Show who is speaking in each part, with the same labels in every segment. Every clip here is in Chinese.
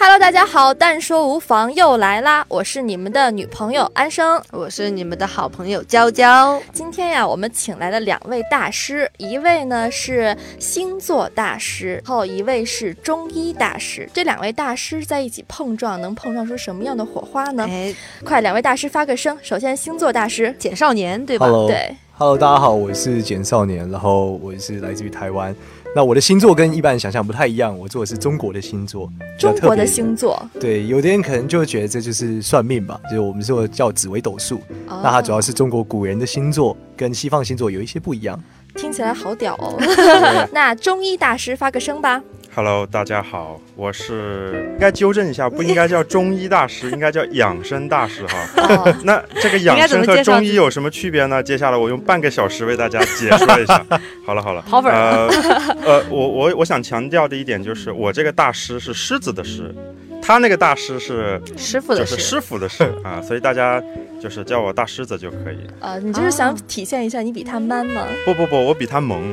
Speaker 1: Hello，大家好，但说无妨又来啦！我是你们的女朋友安生，
Speaker 2: 我是你们的好朋友娇娇。
Speaker 1: 今天呀，我们请来了两位大师，一位呢是星座大师，后一位是中医大师。这两位大师在一起碰撞，能碰撞出什么样的火花呢？哎，快，两位大师发个声。首先，星座大师
Speaker 2: 简少年，对吧
Speaker 3: ？Hello，
Speaker 1: 对
Speaker 3: ，Hello，大家好，我是简少年，然后我是来自于台湾。那我的星座跟一般人想象不太一样，我做的是中国的星座，
Speaker 1: 中国的星座。
Speaker 3: 对，有的人可能就会觉得这就是算命吧，就是我们说叫紫微斗数。那它主要是中国古人的星座，跟西方星座有一些不一样。
Speaker 1: 听起来好屌哦！那中医大师发个声吧。
Speaker 4: Hello，大家好，我是应该纠正一下，不应该叫中医大师，应该叫养生大师哈。那这个养生和中医有什么区别呢？接下来我用半个小时为大家解说一下。好 了好了，
Speaker 1: 呃
Speaker 4: 呃，我我我想强调的一点就是，我这个大师是狮子的狮。他那个大师是
Speaker 2: 师傅的
Speaker 4: 师，师傅的师 啊，所以大家就是叫我大狮子就可以。
Speaker 1: 啊，你就是想体现一下你比他 man 吗？
Speaker 4: 不不不，我比他萌。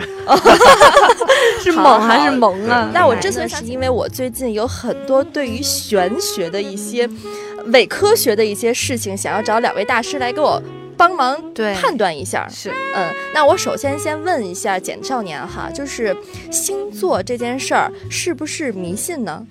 Speaker 2: 是猛还是萌啊？
Speaker 1: 那我之所以是因为我最近有很多对于玄学的一些伪科学的一些事情，想要找两位大师来给我帮忙判断一下。
Speaker 2: 是，
Speaker 1: 嗯，那我首先先问一下简少年哈，就是星座这件事儿是不是迷信呢？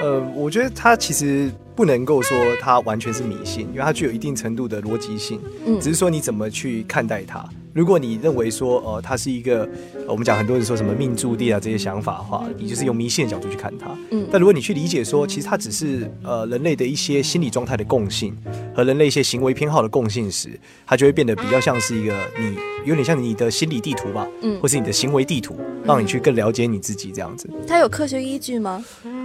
Speaker 3: 呃，我觉得他其实不能够说他完全是迷信，因为它具有一定程度的逻辑性，嗯，只是说你怎么去看待它。如果你认为说，呃，它是一个，我们讲很多人说什么命注定啊这些想法的话，你就是用迷信的角度去看它。嗯，但如果你去理解说，其实它只是呃人类的一些心理状态的共性和人类一些行为偏好的共性时，它就会变得比较像是一个你有点像你的心理地图吧，嗯，或是你的行为地图，让你去更了解你自己这样子。
Speaker 1: 它有科学依据吗？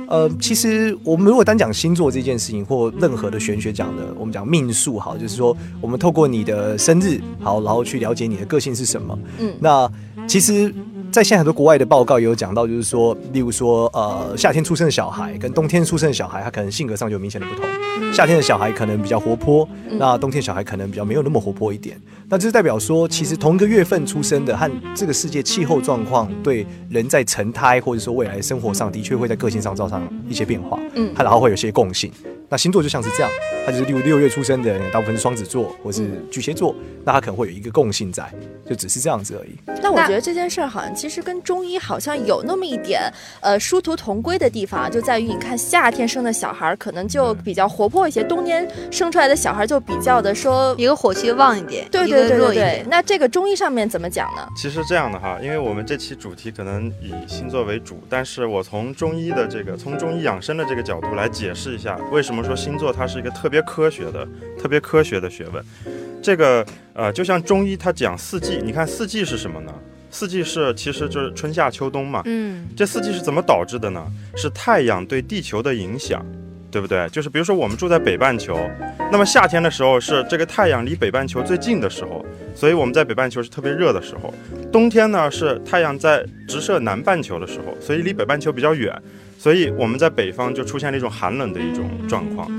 Speaker 3: 呃，其实我们如果单讲星座这件事情，或任何的玄学讲的，我们讲命数好，就是说我们透过你的生日好，然后去了解你的个性是什么。嗯，那其实。在现在很多国外的报告也有讲到，就是说，例如说，呃，夏天出生的小孩跟冬天出生的小孩，他可能性格上就有明显的不同。夏天的小孩可能比较活泼，那冬天小孩可能比较没有那么活泼一点。那这是代表说，其实同一个月份出生的和这个世界气候状况对人在成胎或者说未来生活上的确会在个性上造成一些变化。嗯，它然后会有些共性。那星座就像是这样，它就是六六月出生的人，大部分是双子座或是巨蟹座，那他可能会有一个共性在，就只是这样子而已。
Speaker 1: 那我觉得这件事儿好像其实跟中医好像有那么一点呃殊途同归的地方，就在于你看夏天生的小孩可能就比较活泼一些，冬天生出来的小孩就比较的说
Speaker 2: 一个火气旺一点，
Speaker 1: 对对对对对。那这个中医上面怎么讲呢？
Speaker 4: 其实这样的哈，因为我们这期主题可能以星座为主，但是我从中医的这个从中医养生的这个角度来解释一下，为什么说星座它是。一个特别科学的、特别科学的学问，这个呃，就像中医它讲四季，你看四季是什么呢？四季是其实就是春夏秋冬嘛。嗯，这四季是怎么导致的呢？是太阳对地球的影响，对不对？就是比如说我们住在北半球，那么夏天的时候是这个太阳离北半球最近的时候，所以我们在北半球是特别热的时候。冬天呢是太阳在直射南半球的时候，所以离北半球比较远，所以我们在北方就出现了一种寒冷的一种状况。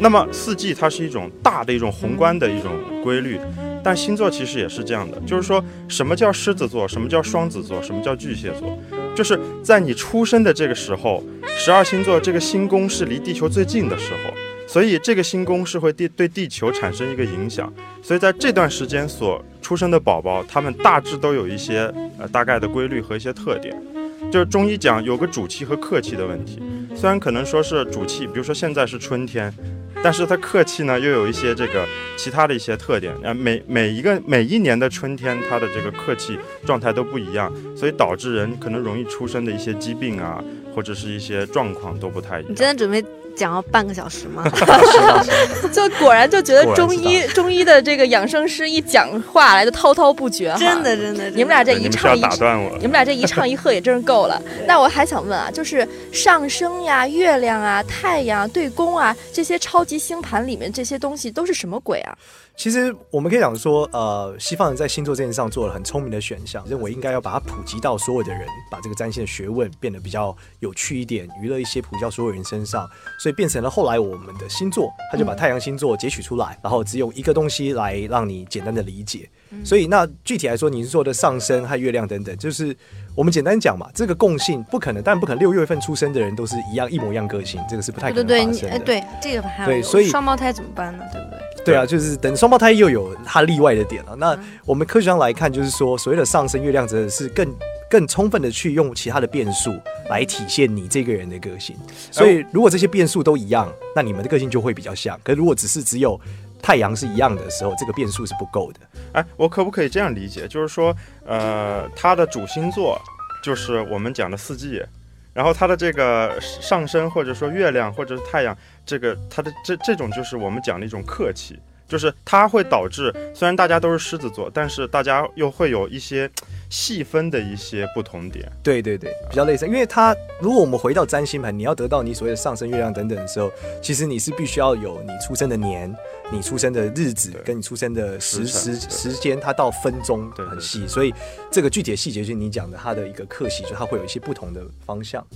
Speaker 4: 那么四季它是一种大的一种宏观的一种规律，但星座其实也是这样的，就是说什么叫狮子座，什么叫双子座，什么叫巨蟹座，就是在你出生的这个时候，十二星座这个星宫是离地球最近的时候，所以这个星宫是会地对地球产生一个影响，所以在这段时间所出生的宝宝，他们大致都有一些呃大概的规律和一些特点，就是中医讲有个主气和客气的问题，虽然可能说是主气，比如说现在是春天。但是它客气呢，又有一些这个其他的一些特点啊。每每一个每一年的春天，它的这个客气状态都不一样，所以导致人可能容易出生的一些疾病啊，或者是一些状况都不太一样。
Speaker 2: 你今天准备？讲了半个小时吗？
Speaker 1: 就果然就觉得中医中医的这个养生师一讲话来就滔滔不绝，
Speaker 2: 真的真的。
Speaker 1: 你们俩这一唱一
Speaker 4: 打断我，
Speaker 1: 你们俩这一唱一和也真是够了。那我还想问啊，就是上升呀、月亮啊、太阳对宫啊这些超级星盘里面这些东西都是什么鬼啊？
Speaker 3: 其实我们可以讲说，呃，西方人在星座这件事上做了很聪明的选项，认为应该要把它普及到所有的人，把这个占星的学问变得比较有趣一点，娱乐一些，普及到所有人身上，所以变成了后来我们的星座，他就把太阳星座截取出来，然后只有一个东西来让你简单的理解。所以那具体来说，你是说的上升和月亮等等，就是我们简单讲嘛，这个共性不可能，但不可能六月份出生的人都是一样一模一样个性，这个是不太可能发生的。哎，
Speaker 2: 对，这个还
Speaker 3: 对，所以
Speaker 2: 双胞胎怎么办呢？对不对？
Speaker 3: 对啊，就是等双胞胎又有它例外的点了。那我们科学上来看，就是说所谓的上升月亮，真的是更更充分的去用其他的变数来体现你这个人的个性。所以如果这些变数都一样，那你们的个性就会比较像。可如果只是只有太阳是一样的时候，这个变数是不够的。
Speaker 4: 哎，我可不可以这样理解？就是说，呃，它的主星座就是我们讲的四季。然后它的这个上升，或者说月亮，或者是太阳，这个它的这这种就是我们讲的一种客气，就是它会导致，虽然大家都是狮子座，但是大家又会有一些细分的一些不同点。
Speaker 3: 对对对，比较类似，因为它如果我们回到占星盘，你要得到你所谓的上升月亮等等的时候，其实你是必须要有你出生的年。你出生的日子跟你出生的时时时间，它到分钟很细，所以这个具体的细节就是你讲的，它的一个克系，就它会有一些不同的方向。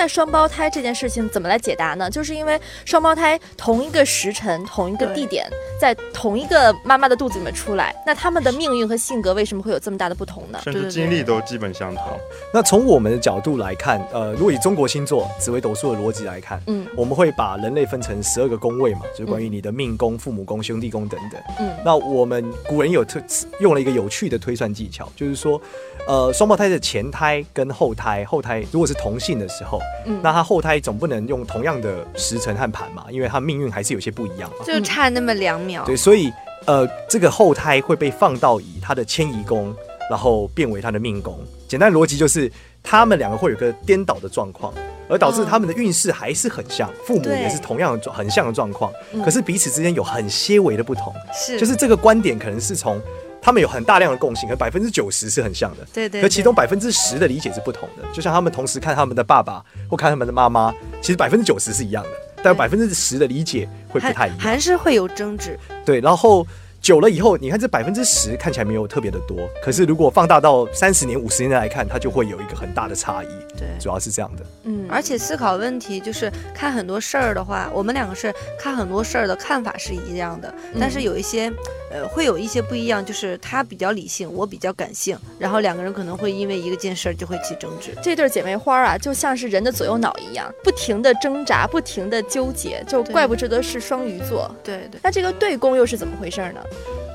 Speaker 1: 那双胞胎这件事情怎么来解答呢？就是因为双胞胎同一个时辰、同一个地点，在同一个妈妈的肚子里面出来，那他们的命运和性格为什么会有这么大的不同呢？
Speaker 4: 甚至经历都基本相同。
Speaker 3: 那从我们的角度来看，呃，如果以中国星座紫微斗数的逻辑来看，嗯，我们会把人类分成十二个宫位嘛，就是关于你的命宫、父母宫、兄弟宫等等。嗯，那我们古人有特用了一个有趣的推算技巧，就是说。呃，双胞胎的前胎跟后胎，后胎如果是同性的时候，嗯，那他后胎总不能用同样的时辰和盘嘛，因为他命运还是有些不一样嘛，
Speaker 2: 就差那么两秒。
Speaker 3: 对，所以呃，这个后胎会被放到以他的迁移宫，然后变为他的命宫。简单逻辑就是，他们两个会有个颠倒的状况，而导致他们的运势还是很像，父母也是同样的很像的状况，可是彼此之间有很些微的不同。
Speaker 2: 是，
Speaker 3: 就是这个观点可能是从。他们有很大量的共性，可百分之九十是很像的，
Speaker 2: 对对。
Speaker 3: 可其中百分之十的理解是不同的，就像他们同时看他们的爸爸或看他们的妈妈，其实百分之九十是一样的，但百分之十的理解会不太一样，
Speaker 2: 还是会有争执。
Speaker 3: 对，然后。久了以后，你看这百分之十看起来没有特别的多，可是如果放大到三十年、五十年来看，它就会有一个很大的差异。
Speaker 2: 对，
Speaker 3: 主要是这样的。
Speaker 2: 嗯，而且思考问题就是看很多事儿的话，我们两个是看很多事儿的看法是一样的，但是有一些，呃，会有一些不一样，就是他比较理性，我比较感性，然后两个人可能会因为一个件事儿就会起争执。
Speaker 1: 这对姐妹花啊，就像是人的左右脑一样，不停的挣扎，不停的纠结，就怪不得是双鱼座。
Speaker 2: 对对。
Speaker 1: 那这个对宫又是怎么回事呢？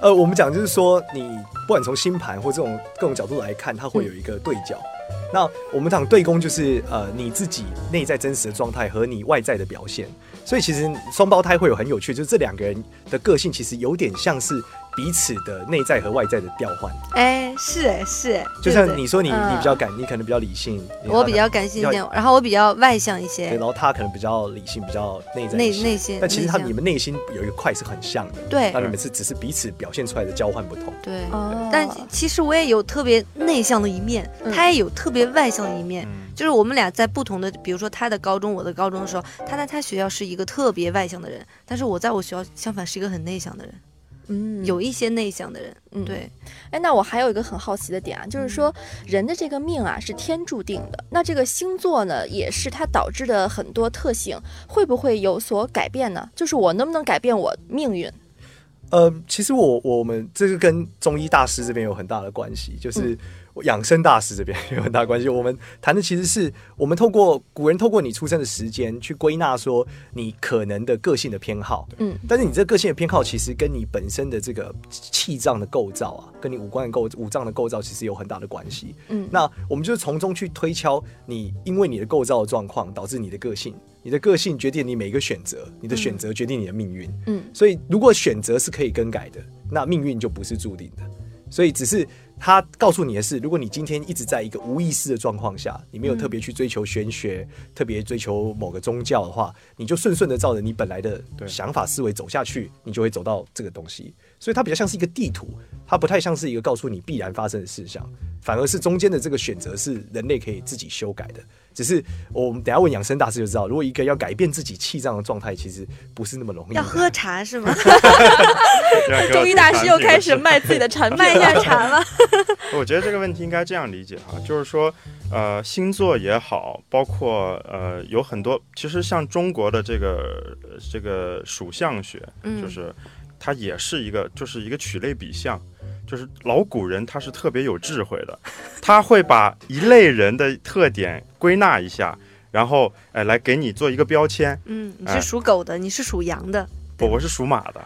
Speaker 3: 呃，我们讲就是说，你不管从星盘或这种各种角度来看，它会有一个对角。那我们讲对宫，就是呃你自己内在真实的状态和你外在的表现。所以其实双胞胎会有很有趣，就是这两个人的个性其实有点像是。彼此的内在和外在的调换，
Speaker 2: 哎，是哎是哎，
Speaker 3: 就像你说你你比较感，你可能比较理性，
Speaker 2: 我比较感性一点，然后我比较外向一些，
Speaker 3: 对，然后他可能比较理性，比较内在
Speaker 2: 内内心，
Speaker 3: 但其实他你们内心有一个块是很像的，
Speaker 2: 对，
Speaker 3: 那你们是只是彼此表现出来的交换不同，
Speaker 2: 对，但其实我也有特别内向的一面，他也有特别外向的一面，就是我们俩在不同的，比如说他的高中，我的高中的时候，他在他学校是一个特别外向的人，但是我在我学校相反是一个很内向的人。嗯，有一些内向的人，嗯，对，
Speaker 1: 哎，那我还有一个很好奇的点啊，就是说人的这个命啊是天注定的，那这个星座呢也是它导致的很多特性，会不会有所改变呢？就是我能不能改变我命运？
Speaker 3: 呃，其实我我们这个跟中医大师这边有很大的关系，就是。养生大师这边有很大关系。我们谈的其实是我们透过古人透过你出生的时间去归纳说你可能的个性的偏好。嗯，但是你这个个性的偏好其实跟你本身的这个气脏的构造啊，跟你五官的构五脏的构造其实有很大的关系。嗯，那我们就是从中去推敲你因为你的构造的状况导致你的个性，你的个性决定你每一个选择，你的选择决定你的命运。嗯，所以如果选择是可以更改的，那命运就不是注定的。所以只是。他告诉你的是，如果你今天一直在一个无意识的状况下，你没有特别去追求玄学，特别追求某个宗教的话，你就顺顺的照着你本来的想法思维走下去，你就会走到这个东西。所以它比较像是一个地图，它不太像是一个告诉你必然发生的事项。反而是中间的这个选择是人类可以自己修改的。只是我们等下问养生大师就知道，如果一个要改变自己气脏的状态，其实不是那么容易。
Speaker 2: 要喝茶是吗？
Speaker 1: 中医大师又开始卖自己的产品，
Speaker 2: 卖一下茶了。
Speaker 4: 我觉得这个问题应该这样理解哈，就是说，呃，星座也好，包括呃，有很多，其实像中国的这个这个属相学，就是它也是一个，就是一个取类比象。就是老古人他是特别有智慧的，他会把一类人的特点归纳一下，然后哎来给你做一个标签。
Speaker 2: 嗯，你是属狗的，你是属羊的。
Speaker 4: 不，我是属马的，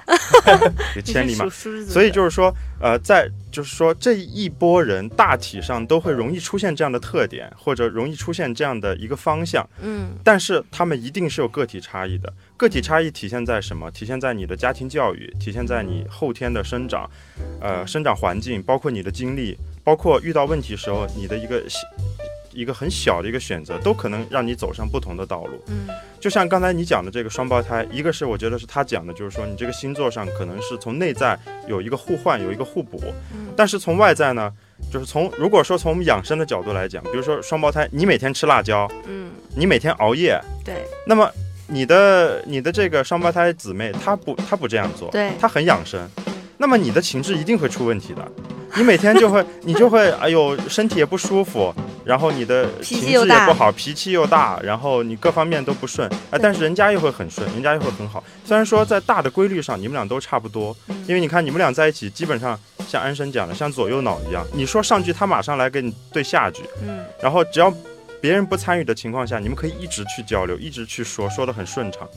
Speaker 4: 千里马。所以就是说，呃，在就是说这一波人大体上都会容易出现这样的特点，或者容易出现这样的一个方向。嗯，但是他们一定是有个体差异的。个体差异体现在什么？体现在你的家庭教育，体现在你后天的生长，呃，生长环境，包括你的经历，包括遇到问题时候你的一个。一个很小的一个选择，都可能让你走上不同的道路。嗯，就像刚才你讲的这个双胞胎，一个是我觉得是他讲的，就是说你这个星座上可能是从内在有一个互换，有一个互补。嗯，但是从外在呢，就是从如果说从我们养生的角度来讲，比如说双胞胎，你每天吃辣椒，嗯，你每天熬夜，
Speaker 2: 对，
Speaker 4: 那么你的你的这个双胞胎姊妹，她不她不这样做，
Speaker 2: 对，
Speaker 4: 她很养生，那么你的情志一定会出问题的。你每天就会，你就会，哎呦，身体也不舒服，然后你的情绪也不好，脾气又大，然后你各方面都不顺，哎，但是人家又会很顺，人家又会很好。虽然说在大的规律上你们俩都差不多，因为你看你们俩在一起，基本上像安生讲的，像左右脑一样，你说上句，他马上来给你对下句，嗯，然后只要别人不参与的情况下，你们可以一直去交流，一直去说，说的很顺畅，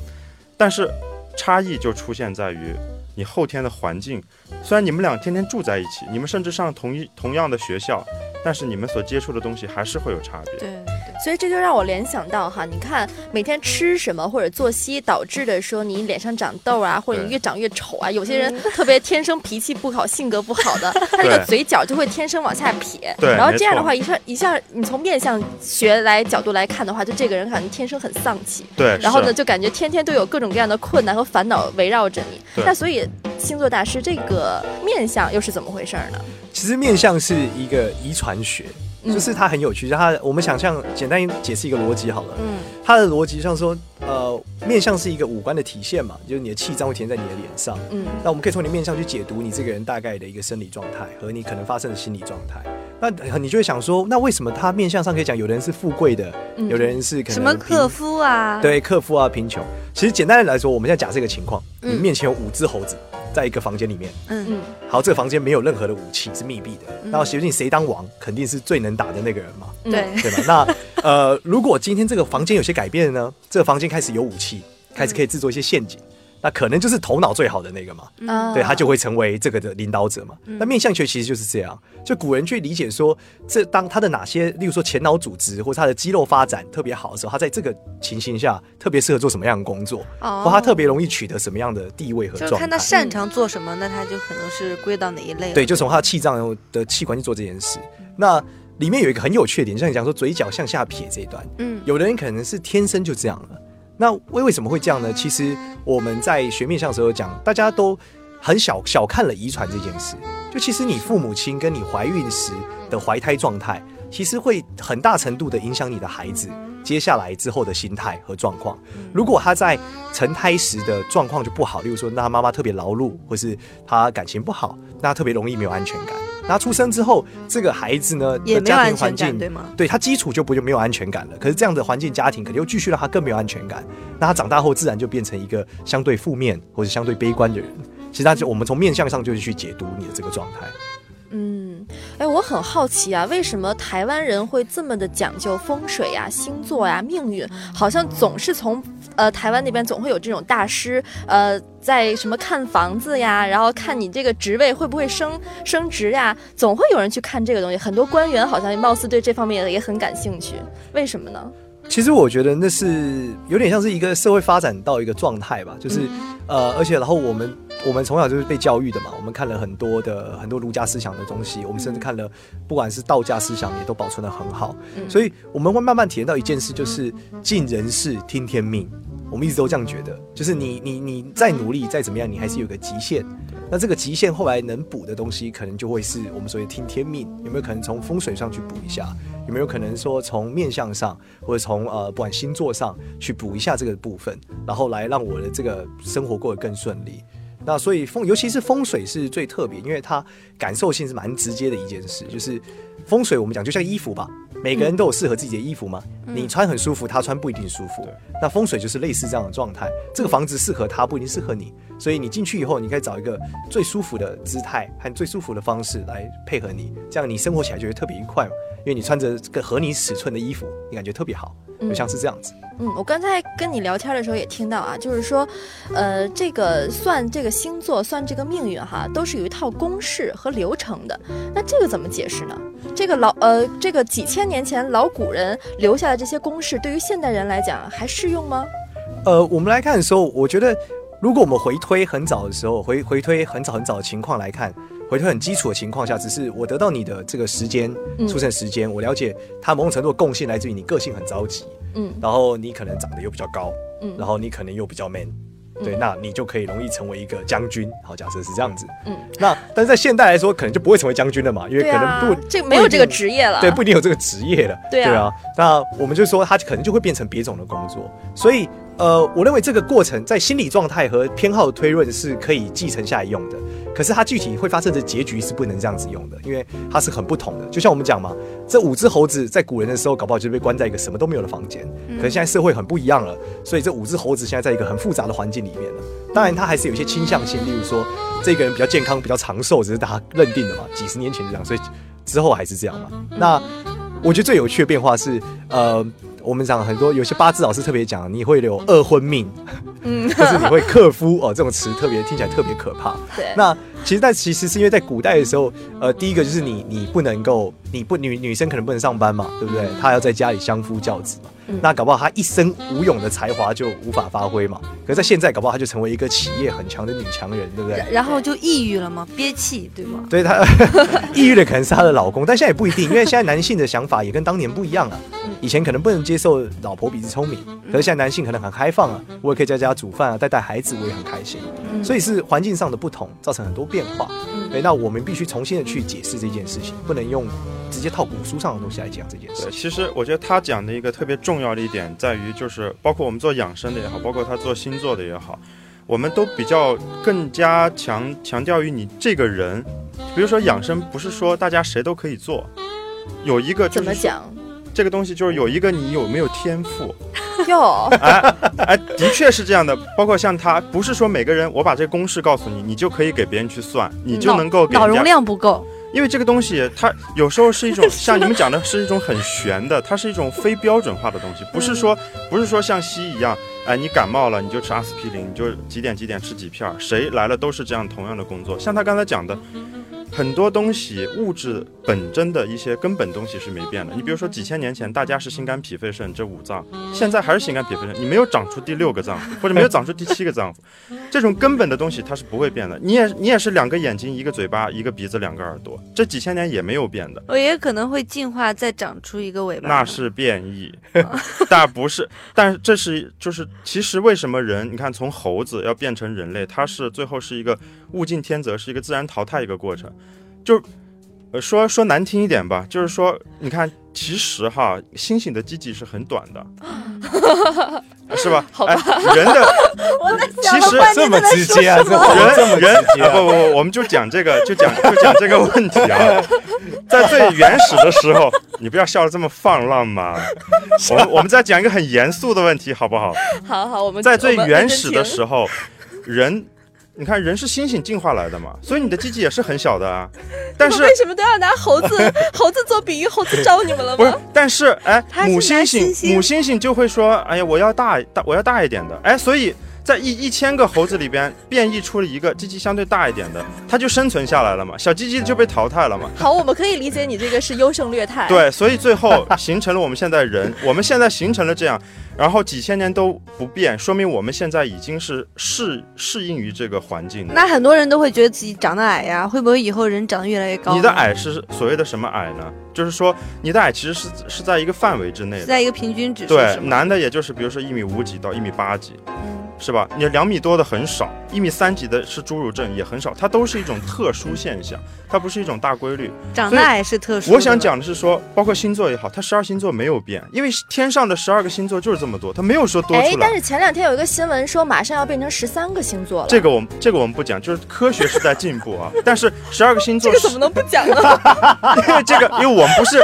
Speaker 4: 但是差异就出现在于。你后天的环境，虽然你们俩天天住在一起，你们甚至上同一同样的学校，但是你们所接触的东西还是会有差别。
Speaker 2: 对。
Speaker 1: 所以这就让我联想到哈，你看每天吃什么或者作息导致的说你脸上长痘啊，或者你越长越丑啊。有些人特别天生脾气不好、性格不好的，他那个嘴角就会天生往下撇。
Speaker 4: 对，
Speaker 1: 然后这样的话，一下一下，你从面相学来角度来看的话，就这个人可能天生很丧气。
Speaker 4: 对。
Speaker 1: 然后呢，就感觉天天都有各种各样的困难和烦恼围绕着你。那所以星座大师这个面相又是怎么回事呢？
Speaker 3: 其实面相是一个遗传学。就是它很有趣，就它我们想象简单解释一个逻辑好了。嗯，它的逻辑上说，呃，面相是一个五官的体现嘛，就是你的气脏会填在你的脸上。嗯，那我们可以从你面相去解读你这个人大概的一个生理状态和你可能发生的心理状态。那你就会想说，那为什么他面相上可以讲，有的人是富贵的，有的人是可能
Speaker 2: 什么克夫啊？
Speaker 3: 对，克夫啊，贫穷。其实简单的来说，我们现在假设一个情况，你面前有五只猴子。在一个房间里面，嗯嗯，好，这个房间没有任何的武器，是密闭的。然后，决定谁当王，肯定是最能打的那个人嘛，
Speaker 2: 对
Speaker 3: 对吧？那呃，如果今天这个房间有些改变呢？这个房间开始有武器，开始可以制作一些陷阱。那可能就是头脑最好的那个嘛，对他就会成为这个的领导者嘛。那面相学其实就是这样，就古人去理解说，这当他的哪些，例如说前脑组织或者他的肌肉发展特别好的时候，他在这个情形下特别适合做什么样的工作，或他特别容易取得什么样的地位和状态。
Speaker 2: 看他擅长做什么，那他就可能是归到哪一类。
Speaker 3: 对，就从他的气脏的器官去做这件事。那里面有一个很有趣的点，像你讲说嘴角向下撇这一段，嗯，有的人可能是天生就这样了。那为为什么会这样呢？其实我们在学面相的时候讲，大家都很小小看了遗传这件事。就其实你父母亲跟你怀孕时的怀胎状态，其实会很大程度的影响你的孩子接下来之后的心态和状况。如果他在成胎时的状况就不好，例如说那妈妈特别劳碌，或是他感情不好，那特别容易没有安全感。那出生之后，这个孩子呢，
Speaker 2: 的
Speaker 3: 家庭环境
Speaker 2: 对吗？
Speaker 3: 对他基础就不就没有安全感了。可是这样的环境家庭，肯定又继续让他更没有安全感。那他长大后，自然就变成一个相对负面或者相对悲观的人。其实，他就我们从面相上就是去解读你的这个状态。
Speaker 1: 嗯，哎，我很好奇啊，为什么台湾人会这么的讲究风水呀、星座呀、命运？好像总是从呃台湾那边总会有这种大师，呃，在什么看房子呀，然后看你这个职位会不会升升职呀，总会有人去看这个东西。很多官员好像貌似对这方面也很感兴趣，为什么呢？
Speaker 3: 其实我觉得那是有点像是一个社会发展到一个状态吧，就是呃，而且然后我们我们从小就是被教育的嘛，我们看了很多的很多儒家思想的东西，我们甚至看了不管是道家思想也都保存的很好，所以我们会慢慢体验到一件事，就是尽人事听天命。我们一直都这样觉得，就是你你你再努力再怎么样，你还是有个极限。那这个极限后来能补的东西，可能就会是我们所谓听天命，有没有可能从风水上去补一下？有没有可能说从面相上，或者从呃不管星座上去补一下这个部分，然后来让我的这个生活过得更顺利？那所以风，尤其是风水是最特别，因为它感受性是蛮直接的一件事。就是风水，我们讲就像衣服吧，每个人都有适合自己的衣服嘛。你穿很舒服，他穿不一定舒服。那风水就是类似这样的状态。这个房子适合他，不一定适合你。所以你进去以后，你可以找一个最舒服的姿态和最舒服的方式来配合你，这样你生活起来就会特别愉快嘛。因为你穿着个合你尺寸的衣服，你感觉特别好，就像是这样子。
Speaker 1: 嗯，我刚才跟你聊天的时候也听到啊，就是说，呃，这个算这个星座，算这个命运哈，都是有一套公式和流程的。那这个怎么解释呢？这个老呃，这个几千年前老古人留下的这些公式，对于现代人来讲还适用吗？
Speaker 3: 呃，我们来看的时候，我觉得，如果我们回推很早的时候，回回推很早很早的情况来看。回推很基础的情况下，只是我得到你的这个时间出生时间，我了解他某种程度的贡献来自于你个性很着急，嗯，然后你可能长得又比较高，嗯，然后你可能又比较 man，对，那你就可以容易成为一个将军。好，假设是这样子，嗯，那但是在现代来说，可能就不会成为将军了嘛，因为可能不
Speaker 1: 这没有这个职业了，
Speaker 3: 对，不一定有这个职业了，对啊，那我们就说他可能就会变成别种的工作，所以呃，我认为这个过程在心理状态和偏好的推论是可以继承下来用的。可是它具体会发生的结局是不能这样子用的，因为它是很不同的。就像我们讲嘛，这五只猴子在古人的时候，搞不好就被关在一个什么都没有的房间。可是现在社会很不一样了，所以这五只猴子现在在一个很复杂的环境里面了。当然，它还是有一些倾向性，例如说这个人比较健康、比较长寿，只是大家认定的嘛。几十年前就这样，所以之后还是这样嘛。那我觉得最有趣的变化是，呃。我们讲很多，有些八字老师特别讲，你会有二婚命，嗯，就是你会克夫哦，这种词特别听起来特别可怕。
Speaker 1: 对，
Speaker 3: 那其实但其实是因为在古代的时候，呃，第一个就是你你不能够，你不女女生可能不能上班嘛，对不对？她要在家里相夫教子嘛。那搞不好他一生无勇的才华就无法发挥嘛？可是在现在搞不好他就成为一个企业很强的女强人，对不对？
Speaker 2: 然后就抑郁了吗？憋气对吗？
Speaker 3: 对她 抑郁的可能是她的老公，但现在也不一定，因为现在男性的想法也跟当年不一样了。以前可能不能接受老婆比自聪明，可是现在男性可能很开放啊，我也可以在家煮饭啊，带带孩子我也很开心。所以是环境上的不同造成很多变化。对，那我们必须重新的去解释这件事情，不能用直接套古书上的东西来讲这件事。
Speaker 4: 其实我觉得他讲的一个特别重要的一点在于，就是包括我们做养生的也好，包括他做星座的也好，我们都比较更加强强调于你这个人。比如说养生，不是说大家谁都可以做，有一个
Speaker 1: 怎么讲？
Speaker 4: 这个东西就是有一个你有没有天赋？
Speaker 1: 哟，
Speaker 4: 哎哎，的确是这样的。包括像他，不是说每个人我把这个公式告诉你，你就可以给别人去算，你就能够
Speaker 2: 脑容量不够。
Speaker 4: 因为这个东西，它有时候是一种像你们讲的，是一种很玄的，它是一种非标准化的东西，不是说不是说像西医一样，哎，你感冒了你就吃阿司匹林，你就几点几点吃几片，谁来了都是这样同样的工作。像他刚才讲的。很多东西，物质本真的一些根本东西是没变的。你比如说，几千年前大家是心肝脾肺肾这五脏，现在还是心肝脾肺肾，你没有长出第六个脏腑，或者没有长出第七个脏腑，这种根本的东西它是不会变的。你也你也是两个眼睛，一个嘴巴，一个鼻子，两个耳朵，这几千年也没有变的。
Speaker 2: 我也可能会进化再长出一个尾巴，
Speaker 4: 那是变异，但不是。但这是就是其实为什么人你看从猴子要变成人类，它是最后是一个物竞天择，是一个自然淘汰一个过程。就，呃，说说难听一点吧，就是说，你看，其实哈，猩猩的鸡鸡是很短的，是吧？
Speaker 1: 哎，
Speaker 4: 人的，其实
Speaker 3: 这么直接啊，
Speaker 4: 人这么人不不不，我们就讲这个，就讲就讲这个问题啊，在最原始的时候，你不要笑得这么放浪嘛，我们我们再讲一个很严肃的问题，好不好？
Speaker 1: 好好，我们
Speaker 4: 在最原始的时候，人。你看，人是猩猩进化来的嘛，所以你的鸡鸡也是很小的啊。但是
Speaker 1: 为什么都要拿猴子 猴子做比喻？猴子招你们了吗？
Speaker 4: 不是，但是哎，母猩猩母猩猩就会说，哎呀，我要大大，我要大一点的。哎，所以在一一千个猴子里边变异出了一个鸡鸡相对大一点的，它就生存下来了嘛，小鸡鸡就被淘汰了嘛。
Speaker 1: 好，我们可以理解你这个是优胜劣汰。
Speaker 4: 对，所以最后形成了我们现在人，我们现在形成了这样。然后几千年都不变，说明我们现在已经是适适应于这个环境。
Speaker 2: 那很多人都会觉得自己长得矮呀，会不会以后人长得越来越高？
Speaker 4: 你的矮是所谓的什么矮呢？就是说你的矮其实是是在一个范围之内的，
Speaker 2: 在一个平均值。
Speaker 4: 对，男的也就是比如说一米五几到一米八几。嗯。是吧？你两米多的很少，一米三几的是侏儒症也很少，它都是一种特殊现象，它不是一种大规律。
Speaker 2: 长大也是特殊。
Speaker 4: 我想讲的是说，包括星座也好，它十二星座没有变，因为天上的十二个星座就是这么多，它没有说多出来。哎，
Speaker 1: 但是前两天有一个新闻说，马上要变成十三个星座了。
Speaker 4: 这个我们这个我们不讲，就是科学是在进步啊。但是十二个星座
Speaker 1: 这个怎么能不讲呢？
Speaker 4: 因为这个，因为我们不是，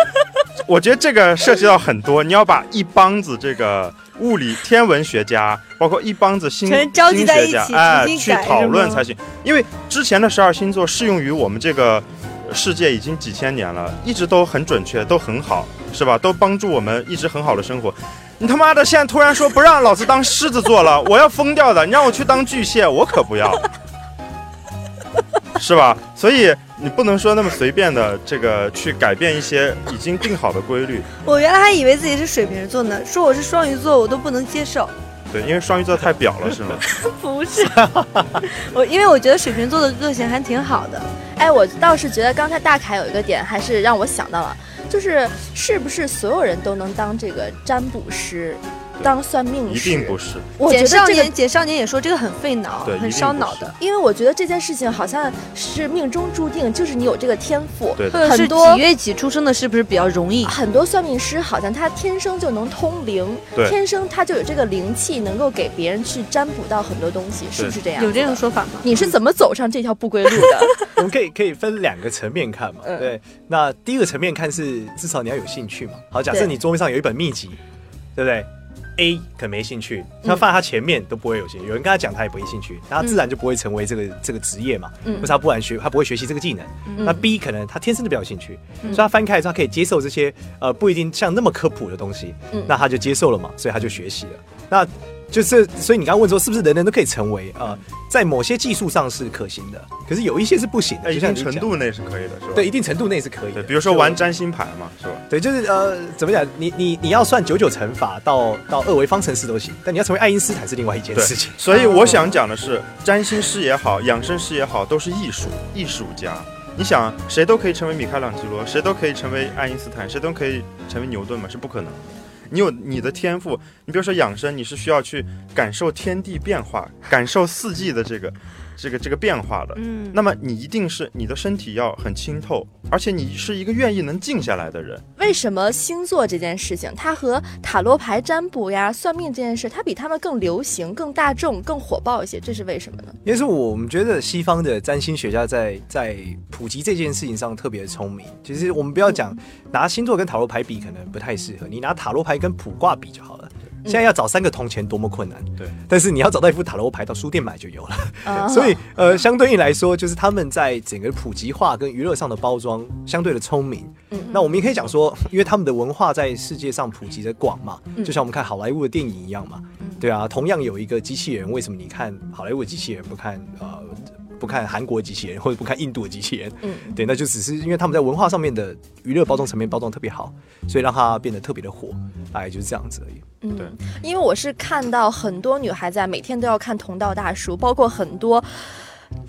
Speaker 4: 我觉得这个涉及到很多，你要把一帮子这个。物理天文学家，包括一帮子星星学家，哎，去讨论才行。因为之前的十二星座适用于我们这个世界已经几千年了，一直都很准确，都很好，是吧？都帮助我们一直很好的生活。你他妈的现在突然说不让老子当狮子座了，我要疯掉的！你让我去当巨蟹，我可不要。是吧？所以你不能说那么随便的这个去改变一些已经定好的规律。
Speaker 2: 我原来还以为自己是水瓶座呢，说我是双鱼座，我都不能接受。
Speaker 4: 对，因为双鱼座太表了，是吗？
Speaker 2: 不是，我因为我觉得水瓶座的个性还挺好的。
Speaker 1: 哎，我倒是觉得刚才大凯有一个点，还是让我想到了，就是是不是所有人都能当这个占卜师？当算命
Speaker 4: 师一定不是。
Speaker 2: 简少年，简少年也说这个很费脑，很烧脑的。
Speaker 1: 因为我觉得这件事情好像是命中注定，就是你有这个天赋。
Speaker 4: 对，
Speaker 2: 很多几月几出生的是不是比较容易？
Speaker 1: 很多算命师好像他天生就能通灵，天生他就有这个灵气，能够给别人去占卜到很多东西，是不是这样？
Speaker 2: 有这种说法吗？
Speaker 1: 你是怎么走上这条不归路的？
Speaker 3: 我们可以可以分两个层面看嘛。对，那第一个层面看是至少你要有兴趣嘛。好，假设你桌面上有一本秘籍，对不对？A 可能没兴趣，他放在他前面都不会有兴趣。有人跟他讲，他也不会兴趣，那他自然就不会成为这个这个职业嘛。嗯，或者他不然学，他不会学习这个技能。那 B 可能他天生就比较有兴趣，所以他翻开之后他可以接受这些呃不一定像那么科普的东西，那他就接受了嘛，所以他就学习了。那就是，所以你刚刚问说，是不是人人都可以成为啊？在某些技术上是可行的，可是有一些是不行的。
Speaker 4: 一定程度内是可以的，是吧？
Speaker 3: 对，一定程度内是可以的。
Speaker 4: 比如说玩占星牌嘛，是吧？
Speaker 3: 对，就是呃，怎么讲？你你你要算九九乘法到到二维方程式都行，但你要成为爱因斯坦是另外一件事情。
Speaker 4: 所以我想讲的是，占星师也好，养生师也好，都是艺术艺术家。你想，谁都可以成为米开朗基罗，谁都可以成为爱因斯坦，谁都可以成为牛顿嘛？是不可能。你有你的天赋，你比如说养生，你是需要去感受天地变化，感受四季的这个。这个这个变化的，嗯，那么你一定是你的身体要很清透，而且你是一个愿意能静下来的人。
Speaker 1: 为什么星座这件事情，它和塔罗牌占卜呀、算命这件事，它比他们更流行、更大众、更火爆一些？这是为什么呢？
Speaker 3: 因为是我们觉得西方的占星学家在在普及这件事情上特别聪明。其实我们不要讲拿星座跟塔罗牌比，可能不太适合。你拿塔罗牌跟卜卦比就好了。现在要找三个铜钱多么困难，
Speaker 4: 对。
Speaker 3: 但是你要找到一副塔罗牌，到书店买就有了。所以，呃，相对应来说，就是他们在整个普及化跟娱乐上的包装相对的聪明。嗯。那我们也可以讲说，因为他们的文化在世界上普及的广嘛，就像我们看好莱坞的电影一样嘛。对啊，同样有一个机器人，为什么你看好莱坞的机器人不看呃？不看韩国机器人，或者不看印度的机器人，嗯，对，那就只是因为他们在文化上面的娱乐包装层面包装特别好，所以让它变得特别的火，大概就是这样子而已。
Speaker 4: 嗯，对，
Speaker 1: 因为我是看到很多女孩在每天都要看《同道大叔》，包括很多。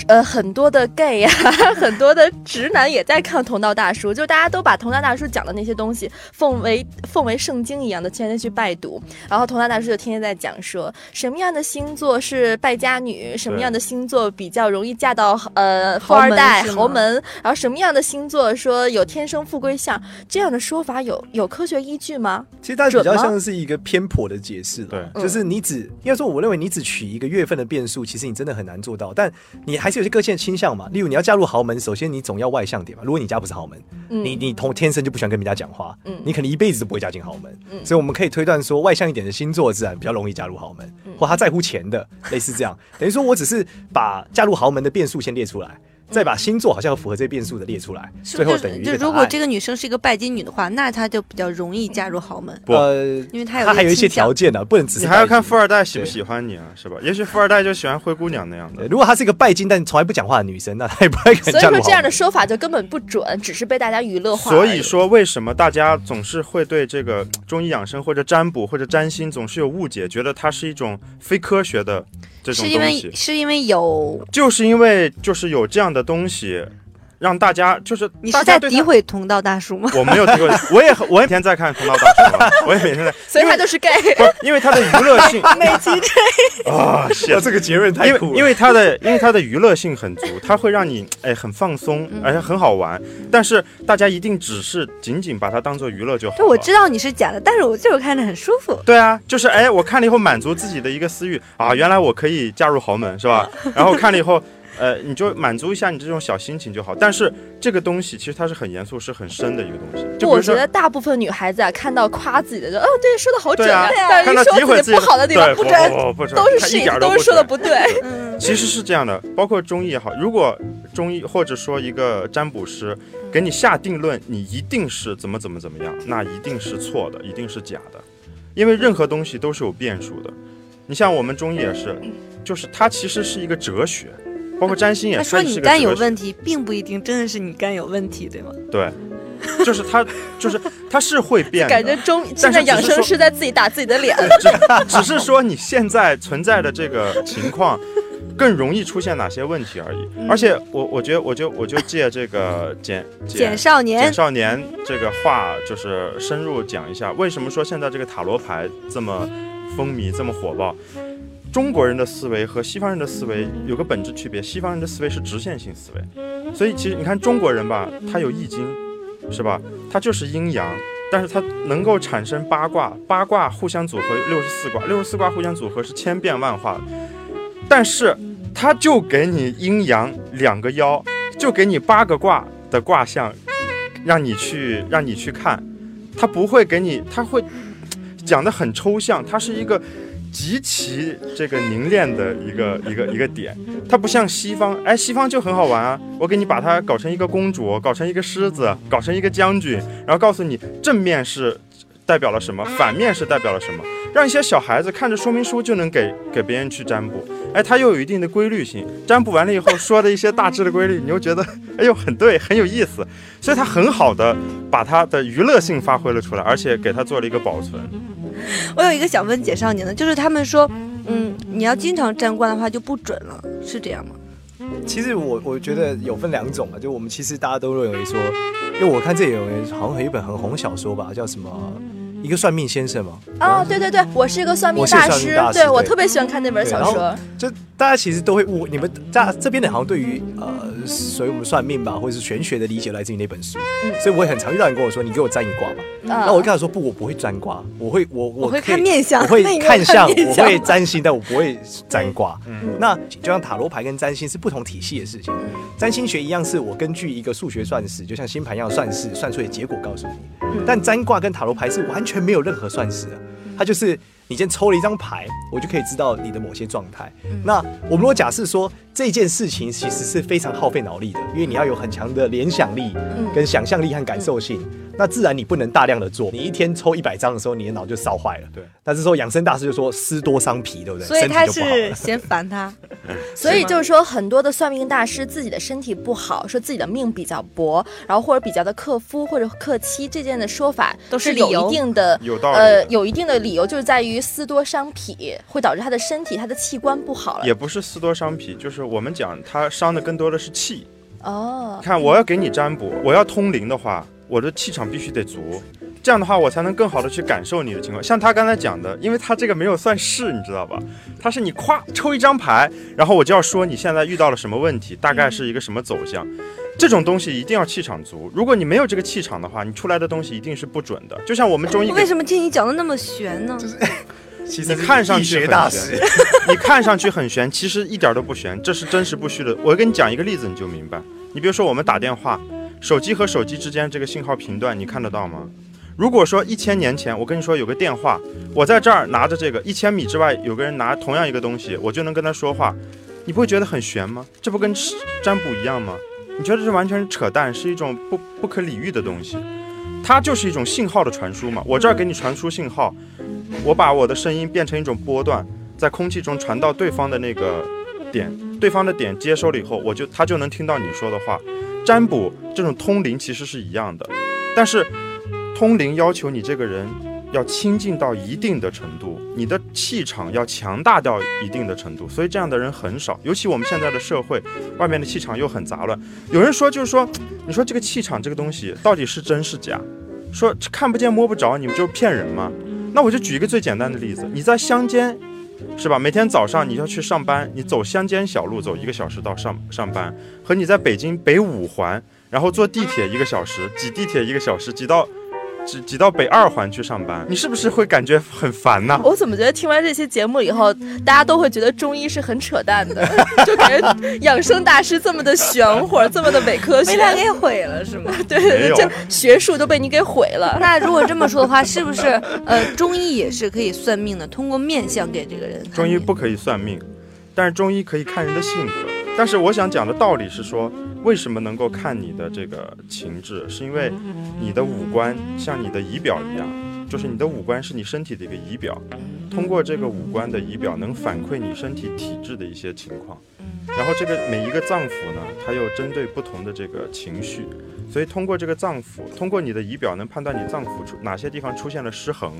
Speaker 1: 呃，很多的 gay 呀，很多的直男也在看《同道大叔》，就大家都把《同道大叔》讲的那些东西奉为奉为圣经一样的，天天去拜读。然后《同道大叔》就天天在讲说，什么样的星座是败家女，什么样的星座比较容易嫁到呃富二代豪门，然后什么样的星座说有天生富贵相，这样的说法有有科学依据吗？
Speaker 3: 其实它比较像是一个偏颇的解释
Speaker 4: 对，
Speaker 3: 就是你只应该说，我认为你只取一个月份的变数，其实你真的很难做到，但。你还是有些个性倾向嘛？例如你要嫁入豪门，首先你总要外向点嘛。如果你家不是豪门，你你同天生就不喜欢跟人家讲话，你可能一辈子都不会嫁进豪门。所以我们可以推断说，外向一点的星座自然比较容易嫁入豪门，或他在乎钱的，类似这样。等于说我只是把嫁入豪门的变数先列出来。再把星座好像符合这变数的列出来，最后等于
Speaker 2: 就如果这个女生是一个拜金女的话，那她就比较容易嫁入豪门。
Speaker 3: 呃，
Speaker 2: 因为她有
Speaker 3: 她还有一些条件的，不能只
Speaker 4: 你还要看富二代喜不喜欢你啊，是吧？也许富二代就喜欢灰姑娘那样的。
Speaker 3: 如果她是一个拜金但从来不讲话的女生，那她也不会
Speaker 1: 所以说这样的说法就根本不准，只是被大家娱乐化。
Speaker 4: 所以说为什么大家总是会对这个中医养生或者占卜或者占星总是有误解，觉得它是一种非科学的这种东西？
Speaker 2: 是因为是因为有，
Speaker 4: 就是因为就是有这样的东西。让大家就是
Speaker 2: 你是在诋毁同道大叔吗？
Speaker 4: 我没有诋毁，我也我每天在看同道大叔，我也每天在，
Speaker 1: 所以他就是 gay，
Speaker 4: 因为他的娱乐性，
Speaker 1: 每集
Speaker 4: gay 啊，
Speaker 3: 这个结论太
Speaker 4: 酷，因为他的因为他的娱乐性很足，他会让你哎很放松，而且很好玩，但是大家一定只是仅仅把它当做娱乐就好。
Speaker 2: 就我知道你是假的，但是我就是看着很舒服。
Speaker 4: 对啊，就是哎，我看了以后满足自己的一个私欲啊，原来我可以嫁入豪门是吧？然后看了以后。呃，你就满足一下你这种小心情就好。但是这个东西其实它是很严肃、是很深的一个东西。就
Speaker 1: 我觉得大部分女孩子啊，看到夸自己的就，哦，对，说的好准
Speaker 4: 啊，
Speaker 1: 但是一说自己不好的地方，
Speaker 4: 不
Speaker 1: 准，都是 shit，都是说的不对。
Speaker 4: 其实是这样的，包括中医也好，如果中医或者说一个占卜师给你下定论，你一定是怎么怎么怎么样，那一定是错的，一定是假的，因为任何东西都是有变数的。你像我们中医也是，就是它其实是一个哲学。包括占星也，他
Speaker 2: 说你肝有问题，并不一定真的是你肝有问题，对吗？
Speaker 4: 对，就是他，就是他是会变。
Speaker 1: 感觉中现在养生是在自己打自己的脸。
Speaker 4: 只是说你现在存在的这个情况，更容易出现哪些问题而已。而且我我觉得，我就我就借这个简
Speaker 2: 简少年
Speaker 4: 简少年这个话，就是深入讲一下，为什么说现在这个塔罗牌这么风靡，这么火爆。中国人的思维和西方人的思维有个本质区别，西方人的思维是直线性思维，所以其实你看中国人吧，他有易经，是吧？他就是阴阳，但是他能够产生八卦，八卦互相组合六十四卦，六十四卦互相组合是千变万化的，但是他就给你阴阳两个爻，就给你八个卦的卦象，让你去让你去看，他不会给你，他会讲的很抽象，他是一个。极其这个凝练的一个一个一个点，它不像西方，哎，西方就很好玩啊！我给你把它搞成一个公主，搞成一个狮子，搞成一个将军，然后告诉你正面是代表了什么，反面是代表了什么，让一些小孩子看着说明书就能给给别人去占卜，哎，它又有一定的规律性，占卜完了以后说的一些大致的规律，你又觉得哎呦很对，很有意思，所以它很好的把它的娱乐性发挥了出来，而且给它做了一个保存。
Speaker 2: 我有一个想问简少年的，就是他们说，嗯，你要经常占卦的话就不准了，是这样吗？
Speaker 3: 其实我我觉得有分两种啊，就我们其实大家都认为说，因为我看这里有人好像有一本很红小说吧，叫什么？一个算命先生吗？
Speaker 1: 哦，对对对，我是一个算命大师，对我特别喜欢看那本小说。
Speaker 3: 就大家其实都会误，你们在这边的好像对于呃，所以我们算命吧，或者是玄学的理解来自于那本书。所以我也很常遇到人跟我说：“你给我占一卦吧。”那我跟他说：“不，我不会占卦，我会我
Speaker 2: 我会看面相，
Speaker 3: 我会看相，我会占星，但我不会占卦。”那就像塔罗牌跟占星是不同体系的事情。占星学一样是我根据一个数学算式，就像星盘一样算式算出的结果告诉你。但占卦跟塔罗牌是完全没有任何算式的，它就是你先抽了一张牌，我就可以知道你的某些状态。那我们如果假设说这件事情其实是非常耗费脑力的，因为你要有很强的联想力、跟想象力和感受性。那自然你不能大量的做，你一天抽一百张的时候，你的脑就烧坏了。
Speaker 4: 对，
Speaker 3: 但是说养生大师就说思多伤脾，对不对？
Speaker 2: 所以他是嫌烦他。
Speaker 1: 所以就是说，很多的算命大师自己的身体不好，说自己的命比较薄，然后或者比较的克夫或者克妻这件的说法，
Speaker 2: 都是
Speaker 1: 有一定的
Speaker 4: 有道理。
Speaker 1: 呃，有一定的理由，就是在于思多伤脾，会导致他的身体、他的器官不好了。
Speaker 4: 也不是思多伤脾，就是我们讲他伤的更多的是气。
Speaker 1: 哦，
Speaker 4: 看我要给你占卜，我要通灵的话。我的气场必须得足，这样的话我才能更好的去感受你的情况。像他刚才讲的，因为他这个没有算式，你知道吧？他是你夸抽一张牌，然后我就要说你现在遇到了什么问题，大概是一个什么走向。这种东西一定要气场足，如果你没有这个气场的话，你出来的东西一定是不准的。就像我们中医，
Speaker 2: 为什么听你讲的那么玄呢？
Speaker 3: 就是 其
Speaker 4: 实看上去很玄，你看上去很玄，其实一点都不玄，这是真实不虚的。我跟你讲一个例子，你就明白。你比如说我们打电话。手机和手机之间这个信号频段你看得到吗？如果说一千年前我跟你说有个电话，我在这儿拿着这个一千米之外有个人拿同样一个东西，我就能跟他说话，你不会觉得很悬吗？这不跟占卜一样吗？你觉得这完全是扯淡，是一种不不可理喻的东西。它就是一种信号的传输嘛。我这儿给你传输信号，我把我的声音变成一种波段，在空气中传到对方的那个点，对方的点接收了以后，我就他就能听到你说的话。占卜这种通灵其实是一样的，但是通灵要求你这个人。要亲近到一定的程度，你的气场要强大到一定的程度，所以这样的人很少。尤其我们现在的社会，外面的气场又很杂乱。有人说，就是说，你说这个气场这个东西到底是真是假？说看不见摸不着，你们就骗人吗？那我就举一个最简单的例子，你在乡间，是吧？每天早上你要去上班，你走乡间小路走一个小时到上上班，和你在北京北五环，然后坐地铁一个小时，挤地铁一个小时，挤到。挤挤到北二环去上班，你是不是会感觉很烦呢？
Speaker 1: 我怎么觉得听完这期节目以后，大家都会觉得中医是很扯淡的，就感觉养生大师这么的玄乎，这么的伪科学，
Speaker 2: 被他给毁了是吗？
Speaker 1: 对对对，这学术都被你给毁了。
Speaker 2: 那如果这么说的话，是不是呃，中医也是可以算命的？通过面相给这个人？
Speaker 4: 中医不可以算命，但是中医可以看人的性格。但是我想讲的道理是说。为什么能够看你的这个情志？是因为你的五官像你的仪表一样，就是你的五官是你身体的一个仪表，通过这个五官的仪表能反馈你身体体质的一些情况。然后这个每一个脏腑呢，它又针对不同的这个情绪，所以通过这个脏腑，通过你的仪表能判断你脏腑出哪些地方出现了失衡、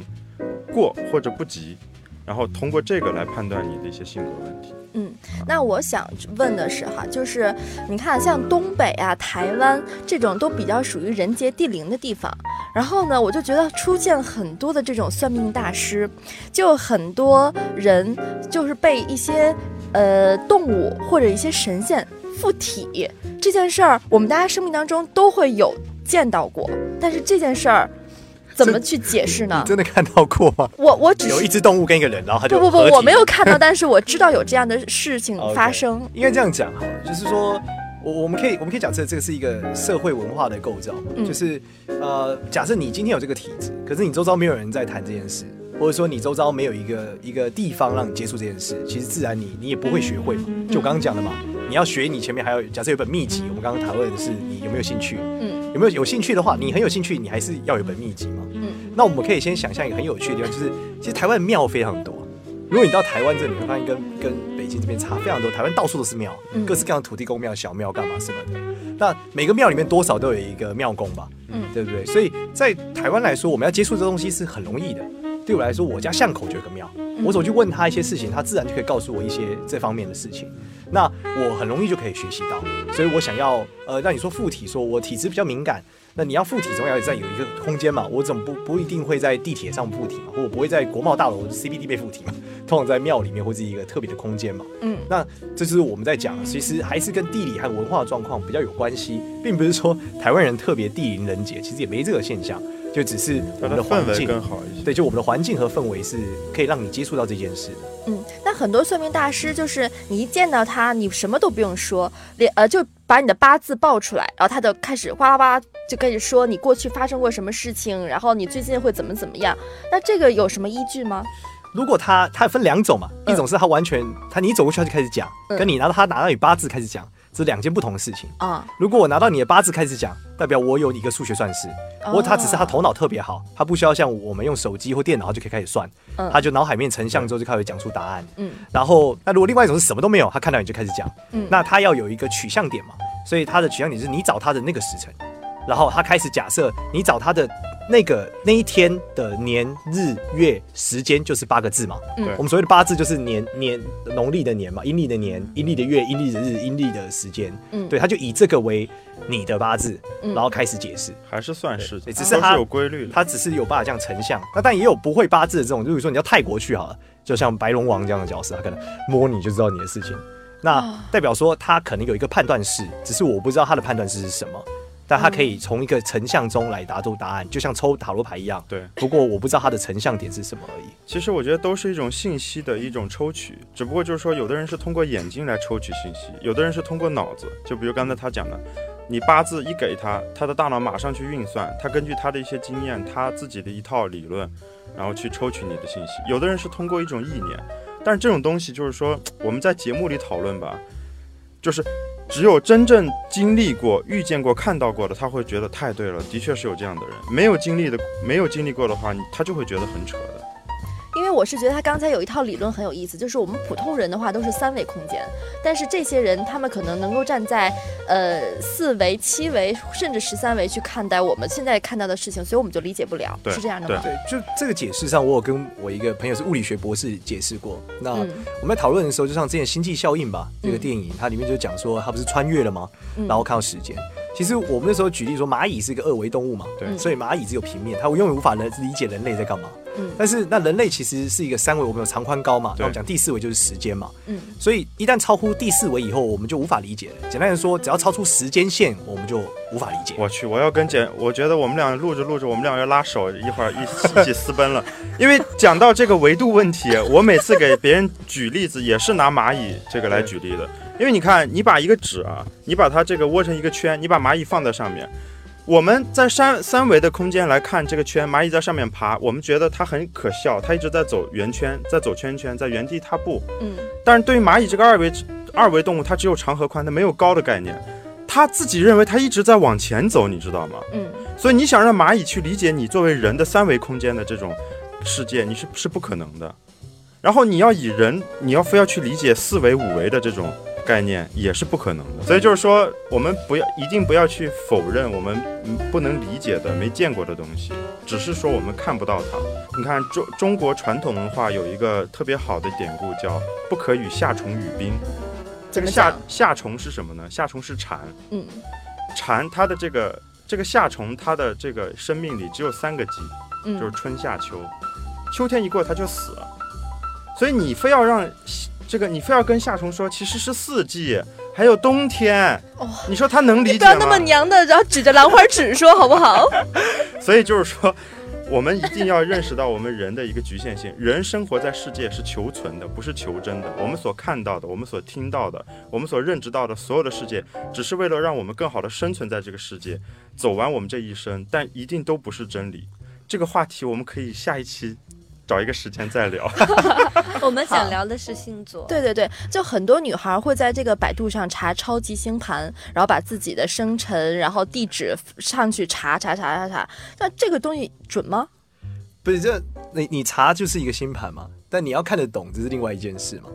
Speaker 4: 过或者不及，然后通过这个来判断你的一些性格问题。
Speaker 1: 嗯，那我想问的是哈，就是你看像东北啊、台湾这种都比较属于人杰地灵的地方，然后呢，我就觉得出现很多的这种算命大师，就很多人就是被一些呃动物或者一些神仙附体这件事儿，我们大家生命当中都会有见到过，但是这件事儿。怎么去解释呢？
Speaker 3: 真的看到过吗？
Speaker 1: 我我只
Speaker 3: 有一只动物跟一个人，然后他就
Speaker 1: 不不不，我没有看到，但是我知道有这样的事情发生。
Speaker 3: 应该这样讲哈，就是说，我我们可以我们可以假设这个是一个社会文化的构造，就是呃，假设你今天有这个体质，可是你周遭没有人在谈这件事，或者说你周遭没有一个一个地方让你接触这件事，其实自然你你也不会学会嘛。就我刚刚讲的嘛，你要学，你前面还有假设有本秘籍，我们刚刚讨论的是你有没有兴趣，嗯。有没有有兴趣的话，你很有兴趣，你还是要有本秘籍嘛。嗯，那我们可以先想象一个很有趣的地方，就是其实台湾庙非常多。如果你到台湾这里，会发现跟跟北京这边差非常多。台湾到处都是庙，各式各样的土地公庙、小庙干嘛什么的。那每个庙里面多少都有一个庙公吧，嗯，对不对？所以在台湾来说，我们要接触这东西是很容易的。对我来说，我家巷口就有个庙，我走去问他一些事情，他自然就可以告诉我一些这方面的事情。那我很容易就可以学习到，所以我想要呃，让你说附体，说我体质比较敏感，那你要附体总要在有一个空间嘛，我怎么不不一定会在地铁上附体嘛，或我不会在国贸大楼 CBD 被附体嘛，通常在庙里面或是一个特别的空间嘛，嗯，那这就是我们在讲，其实还是跟地理和文化状况比较有关系，并不是说台湾人特别地灵人杰，其实也没这个现象。就只是我们的环境
Speaker 4: 更好一些，
Speaker 3: 对，就我们的环境和氛围是可以让你接触到这件事的。
Speaker 1: 嗯，那很多算命大师就是你一见到他，你什么都不用说，连呃就把你的八字报出来，然后他就开始哗啦哗啦就开始说你过去发生过什么事情，然后你最近会怎么怎么样。那这个有什么依据吗？
Speaker 3: 如果他他分两种嘛，一种是他完全他你走过去他就开始讲，跟你拿到他拿到你八字开始讲。是两件不同的事情啊！如果我拿到你的八字开始讲，代表我有一个数学算式。不过他只是他头脑特别好，他不需要像我们用手机或电脑就可以开始算，他就脑海面成像之后就开始讲出答案。嗯，然后那如果另外一种是什么都没有，他看到你就开始讲，嗯，那他要有一个取向点嘛，所以他的取向点是你找他的那个时辰，然后他开始假设你找他的。那个那一天的年日月时间就是八个字嘛，嗯，我们所谓的八字就是年年农历的年嘛，阴历的年，阴历的月，阴历的日，阴历的时间，嗯，对，他就以这个为你的八字，然后开始解释，
Speaker 4: 还是算是，
Speaker 3: 只是他
Speaker 4: 有规律，
Speaker 3: 他只是有办法这样成像，那但也有不会八字的这种，就是说你到泰国去好了，就像白龙王这样的角色，他可能摸你就知道你的事情，那代表说他可能有一个判断式，只是我不知道他的判断式是什么。但它可以从一个成像中来答出答案，就像抽塔罗牌一样。
Speaker 4: 对，
Speaker 3: 不过我不知道它的成像点是什么而已。
Speaker 4: 其实我觉得都是一种信息的一种抽取，只不过就是说，有的人是通过眼睛来抽取信息，有的人是通过脑子。就比如刚才他讲的，你八字一给他，他的大脑马上去运算，他根据他的一些经验，他自己的一套理论，然后去抽取你的信息。有的人是通过一种意念。但是这种东西就是说我们在节目里讨论吧，就是只有真正经历过、遇见过、看到过的，他会觉得太对了，的确是有这样的人。没有经历的、没有经历过的话，他就会觉得很扯的。
Speaker 1: 因为我是觉得他刚才有一套理论很有意思，就是我们普通人的话都是三维空间，但是这些人他们可能能够站在呃四维、七维甚至十三维去看待我们现在看到的事情，所以我们就理解不了，是这样的吗？
Speaker 3: 对，就这个解释上，我有跟我一个朋友是物理学博士解释过。那我们在讨论的时候，就像之前《星际效应》吧，这个电影它里面就讲说，他不是穿越了吗？然后看到时间。其实我们那时候举例说，蚂蚁是一个二维动物嘛，对，所以蚂蚁只有平面，它永远无法能理解人类在干嘛。嗯，但是那人类其实是一个三维，我们有长宽高嘛，那我们讲第四维就是时间嘛。嗯，所以一旦超乎第四维以后，我们就无法理解了。简单的说，只要超出时间线，我们就无法理解。
Speaker 4: 我去，我要跟简，我觉得我们俩录着录着，我们俩要拉手，一会儿一一起私奔了。因为讲到这个维度问题，我每次给别人举例子也是拿蚂蚁这个来举例的。因为你看，你把一个纸啊，你把它这个窝成一个圈，你把蚂蚁放在上面，我们在三三维的空间来看这个圈，蚂蚁在上面爬，我们觉得它很可笑，它一直在走圆圈，在走圈圈，在原地踏步。嗯。但是对于蚂蚁这个二维二维动物，它只有长和宽，它没有高的概念，它自己认为它一直在往前走，你知道吗？嗯。所以你想让蚂蚁去理解你作为人的三维空间的这种世界，你是是不可能的。然后你要以人，你要非要去理解四维五维的这种。概念也是不可能的，所以就是说，我们不要一定不要去否认我们不能理解的、没见过的东西，只是说我们看不到它。你看中中国传统文化有一个特别好的典故，叫“不可与夏虫语冰”。这个夏夏虫是什么呢？夏虫是蝉。嗯。蝉它的这个这个夏虫，它的这个生命里只有三个季，就是春夏秋。秋天一过，它就死了。所以你非要让。这个你非要跟夏虫说，其实是四季，还有冬天。哦，你说他能理解吗？不
Speaker 1: 要那么娘的，然后指着兰花指说好不好？
Speaker 4: 所以就是说，我们一定要认识到我们人的一个局限性。人生活在世界是求存的，不是求真的。我们所看到的，我们所听到的，我们所认知到的所有的世界，只是为了让我们更好的生存在这个世界，走完我们这一生，但一定都不是真理。这个话题我们可以下一期。找一个时间再聊。
Speaker 2: 我们想聊的是星座。
Speaker 1: 对对对，就很多女孩会在这个百度上查超级星盘，然后把自己的生辰，然后地址上去查查查查查。那这个东西准吗？
Speaker 3: 不是，这你你查就是一个星盘嘛，但你要看得懂，这是另外一件事嘛。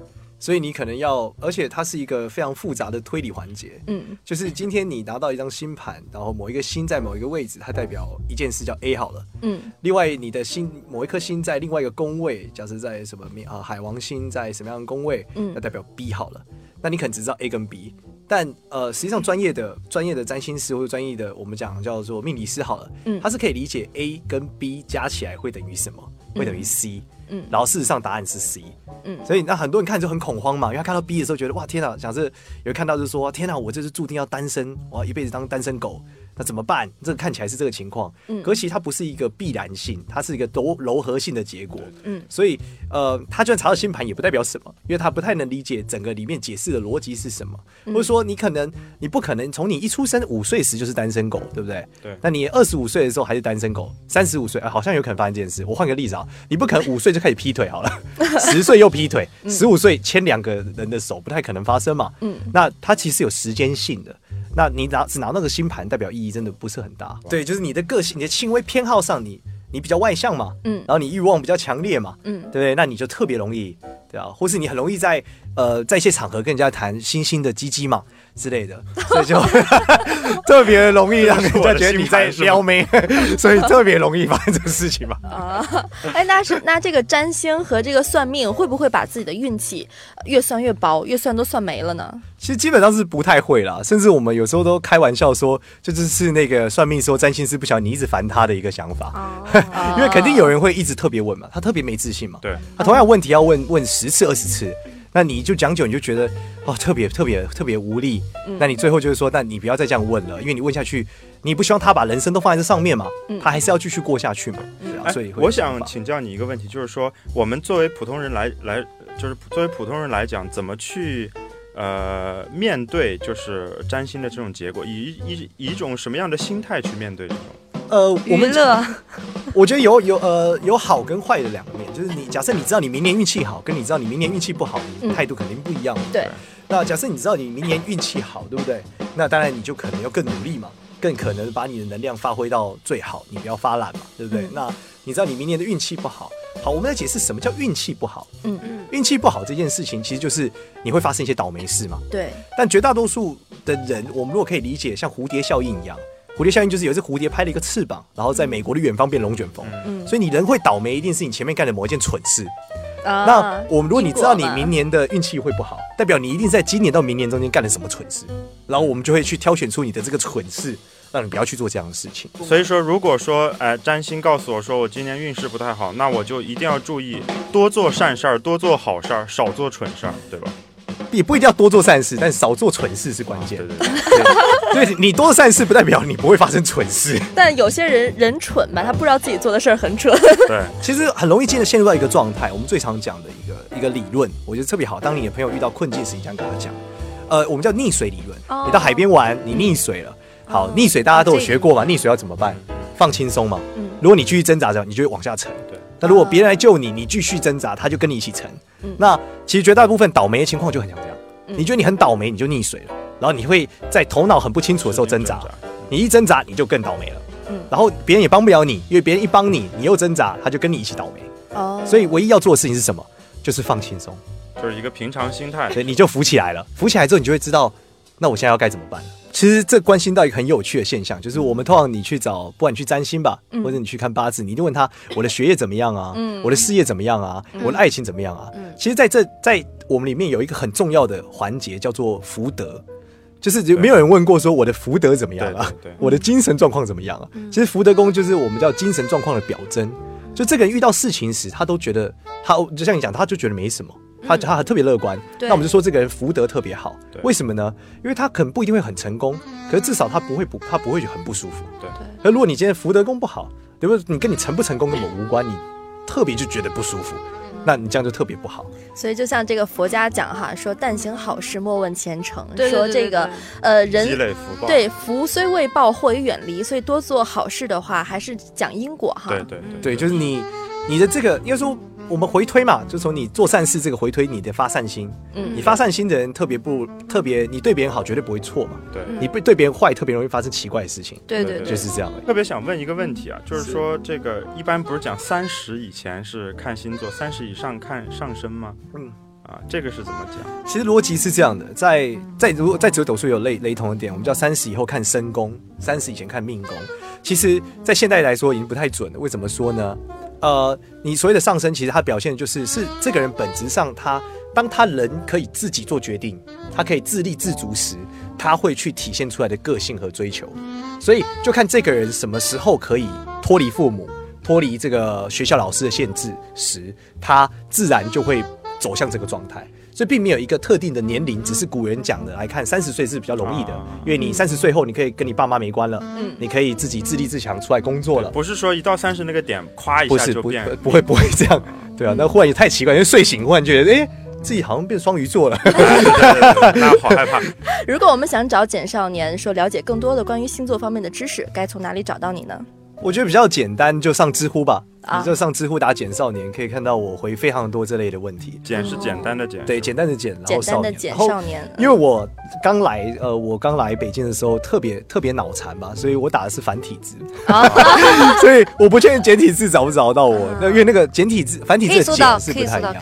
Speaker 3: 所以你可能要，而且它是一个非常复杂的推理环节。嗯，就是今天你拿到一张星盘，然后某一个星在某一个位置，它代表一件事叫 A 好了。嗯，另外你的星某一颗星在另外一个宫位，假设在什么啊海王星在什么样的宫位，嗯，那代表 B 好了。那你可能只知道 A 跟 B，但呃实际上专业的专业的占星师或者专业的我们讲叫做命理师好了，嗯，他是可以理解 A 跟 B 加起来会等于什么，会等于 C。嗯，然后事实上答案是 C，嗯，所以那很多人看就很恐慌嘛，因为他看到 B 的时候觉得哇天哪，想是有看到就是说天哪，我这是注定要单身，我要一辈子当单身狗。那怎么办？这个看起来是这个情况，嗯，可其实它不是一个必然性，它是一个柔柔和性的结果，嗯，所以呃，他就算查到星盘也不代表什么，因为他不太能理解整个里面解释的逻辑是什么，或者说你可能你不可能从你一出生五岁时就是单身狗，对不对？
Speaker 4: 对。
Speaker 3: 那你二十五岁的时候还是单身狗，三十五岁啊，好像有可能发生这件事。我换个例子啊，你不可能五岁就开始劈腿好了，十岁又劈腿，十五岁牵两个人的手，不太可能发生嘛。嗯。那它其实有时间性的。那你拿只拿那个星盘，代表意义真的不是很大。对，就是你的个性、你的轻微偏好上，你你比较外向嘛，嗯，然后你欲望比较强烈嘛，嗯，对不对？那你就特别容易，对啊，或是你很容易在呃在一些场合跟人家谈星星的鸡鸡嘛。之类的，所以就 特别容易让人家觉得你在撩妹，所以特别容易发生这个事情嘛。啊，
Speaker 1: 哎，那是那这个占星和这个算命会不会把自己的运气越算越薄，越算都算没了呢？
Speaker 3: 其实基本上是不太会啦，甚至我们有时候都开玩笑说，就是是那个算命说占星师不晓得你一直烦他的一个想法，因为肯定有人会一直特别问嘛，他特别没自信嘛，
Speaker 4: 对
Speaker 3: 他同样问题要问问十次二十次。那你就讲久，你就觉得哦，特别特别特别无力。那你最后就是说，那你不要再这样问了，因为你问下去，你不希望他把人生都放在这上面嘛？他还是要继续过下去嘛？所以
Speaker 4: 我想请教你一个问题，就是说，我们作为普通人来来，就是作为普通人来讲，怎么去呃面对就是占星的这种结果，以以以一种什么样的心态去面对这种？
Speaker 2: 呃，我们乐。
Speaker 3: 我觉得有有呃有好跟坏的两面，就是你假设你知道你明年运气好，跟你知道你明年运气不好，你态度肯定不一样。
Speaker 1: 对。
Speaker 3: 那假设你知道你明年运气好，对不对？那当然你就可能要更努力嘛，更可能把你的能量发挥到最好，你不要发懒嘛，对不对？那你知道你明年的运气不好，好，我们来解释什么叫运气不好。嗯嗯。运气不好这件事情，其实就是你会发生一些倒霉事嘛。
Speaker 1: 对。
Speaker 3: 但绝大多数的人，我们如果可以理解，像蝴蝶效应一样。蝴蝶效应就是有一只蝴蝶拍了一个翅膀，然后在美国的远方变龙卷风。嗯，所以你人会倒霉，一定是你前面干的某一件蠢事。啊，那我们如果你知道你明年的运气会不好，代表你一定在今年到明年中间干了什么蠢事，然后我们就会去挑选出你的这个蠢事，让你不要去做这样的事情。
Speaker 4: 所以说，如果说，哎，占星告诉我说我今年运势不太好，那我就一定要注意多做善事儿，多做好事儿，少做蠢事儿，对吧？
Speaker 3: 也不一定要多做善事，但少做蠢事是关键。对对对，对你多善事不代表你不会发生蠢事。
Speaker 1: 但有些人人蠢嘛，他不知道自己做的事儿很蠢。
Speaker 4: 对，
Speaker 3: 其实很容易进入陷入到一个状态。我们最常讲的一个一个理论，我觉得特别好。当你的朋友遇到困境时，你这样跟他讲，呃，我们叫溺水理论。你到海边玩，你溺水了，好，溺水大家都有学过嘛？溺水要怎么办？放轻松嘛。嗯。如果你继续挣扎着，你就会往下沉。对。那如果别人来救你，你继续挣扎，他就跟你一起沉。那其实绝大部分倒霉的情况就很像你觉得你很倒霉，你就溺水了，然后你会在头脑很不清楚的时候挣扎，你一挣扎你就更倒霉了。嗯，然后别人也帮不了你，因为别人一帮你，你又挣扎，他就跟你一起倒霉。哦，所以唯一要做的事情是什么？就是放轻松，
Speaker 4: 就是一个平常心态。
Speaker 3: 所以，你就浮起来了，浮起来之后，你就会知道，那我现在要该怎么办了。其实这关心到一个很有趣的现象，就是我们通常你去找，不管你去占星吧，或者你去看八字，你就问他我的学业怎么样啊？嗯，我的事业怎么样啊？我的爱情怎么样啊？嗯，其实在这在我们里面有一个很重要的环节叫做福德，就是没有人问过说我的福德怎么样啊？对，我的精神状况怎么样啊？其实福德宫就是我们叫精神状况的表征，就这个人遇到事情时，他都觉得他就像你讲，他就觉得没什么。他他特别乐观，那我们就说这个人福德特别好，为什么呢？因为他可能不一定会很成功，可是至少他不会不他不会很不舒服。对，而如果你今天福德宫不好，对不对？你跟你成不成功根本无关，你特别就觉得不舒服，那你这样就特别不好。
Speaker 1: 所以就像这个佛家讲哈，说但行好事，莫问前程。说这个呃人
Speaker 4: 积累福报，
Speaker 1: 对福虽未报，祸已远离。所以多做好事的话，还是讲因果哈。
Speaker 4: 对对
Speaker 3: 对，就是你你的这个应该说。我们回推嘛，就从你做善事这个回推，你的发善心，嗯，你发善心的人特别不特别，你对别人好绝对不会错嘛，
Speaker 4: 对，
Speaker 3: 你不对别人坏，特别容易发生奇怪的事情，
Speaker 1: 对对，
Speaker 3: 就是这样。
Speaker 4: 特别想问一个问题啊，就是说这个一般不是讲三十以前是看星座，三十以上看上升吗？嗯，啊，这个是怎么讲？
Speaker 3: 其实逻辑是这样的，在在如果在折斗数有类雷同的点，我们叫三十以后看身宫，三十以前看命宫。其实，在现代来说已经不太准了。为什么说呢？呃，你所谓的上升，其实它表现就是是这个人本质上，他当他人可以自己做决定，他可以自立自足时，他会去体现出来的个性和追求。所以就看这个人什么时候可以脱离父母、脱离这个学校老师的限制时，他自然就会走向这个状态。所以并没有一个特定的年龄，只是古人讲的来看，三十岁是比较容易的，因为你三十岁后你可以跟你爸妈没关了，嗯，你可以自己自立自强出来工作了。
Speaker 4: 不是说一到三十那个点，咵一下就变，
Speaker 3: 不会不会这样，对啊，那忽然也太奇怪，因为睡醒忽然觉得，哎，自己好像变双鱼座了，
Speaker 4: 那好害怕。
Speaker 1: 如果我们想找简少年说了解更多的关于星座方面的知识，该从哪里找到你呢？
Speaker 3: 我觉得比较简单，就上知乎吧。你就上知乎打“简少年”，可以看到我回非常多这类的问题。
Speaker 4: 简是简单的简，
Speaker 3: 对，简单的简，
Speaker 1: 然后少年。简少年。
Speaker 3: 因为我刚来，呃，我刚来北京的时候特别特别脑残吧，所以我打的是繁体字，所以我不确定简体字找不找到我。那因为那个简体字、繁体字的简是不太一样。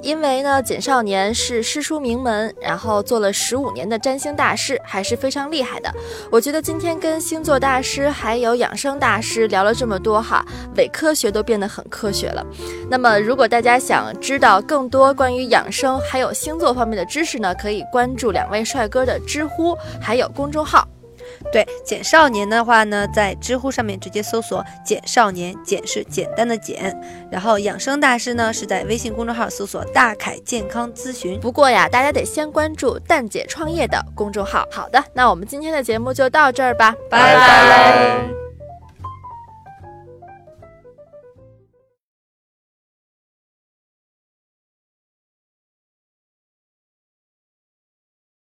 Speaker 1: 因为呢，简少年是诗书名门，然后做了十五年的占星大师，还是非常厉害的。我觉得今天跟星座大师还有养生大师聊了这么多哈，伪科学都变得很科学了。那么，如果大家想知道更多关于养生还有星座方面的知识呢，可以关注两位帅哥的知乎还有公众号。
Speaker 2: 对简少年的话呢，在知乎上面直接搜索“简少年”，简是简单的简。然后养生大师呢，是在微信公众号搜索“大凯健康咨询”。
Speaker 1: 不过呀，大家得先关注蛋姐创业的公众号。好的，那我们今天的节目就到这儿吧，
Speaker 2: 拜拜。